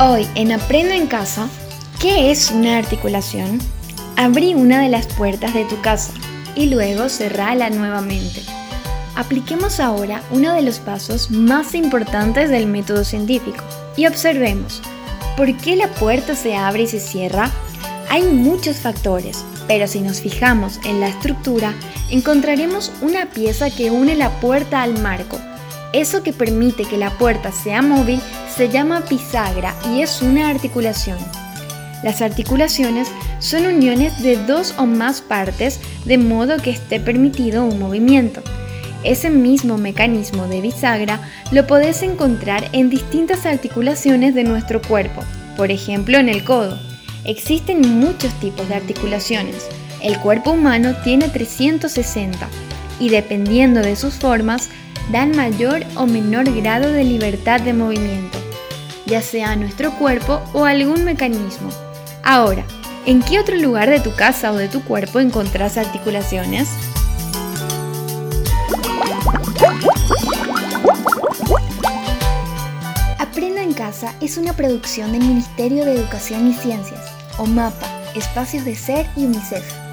Hoy en Aprendo en Casa, ¿qué es una articulación? Abrí una de las puertas de tu casa y luego cerrala nuevamente. Apliquemos ahora uno de los pasos más importantes del método científico y observemos, ¿por qué la puerta se abre y se cierra? Hay muchos factores, pero si nos fijamos en la estructura, encontraremos una pieza que une la puerta al marco. Eso que permite que la puerta sea móvil se llama bisagra y es una articulación. Las articulaciones son uniones de dos o más partes de modo que esté permitido un movimiento. Ese mismo mecanismo de bisagra lo podés encontrar en distintas articulaciones de nuestro cuerpo, por ejemplo en el codo. Existen muchos tipos de articulaciones. El cuerpo humano tiene 360 y dependiendo de sus formas, dan mayor o menor grado de libertad de movimiento ya sea nuestro cuerpo o algún mecanismo. Ahora, ¿en qué otro lugar de tu casa o de tu cuerpo encontrás articulaciones? Aprenda en Casa es una producción del Ministerio de Educación y Ciencias, o MAPA, Espacios de Ser y UNICEF.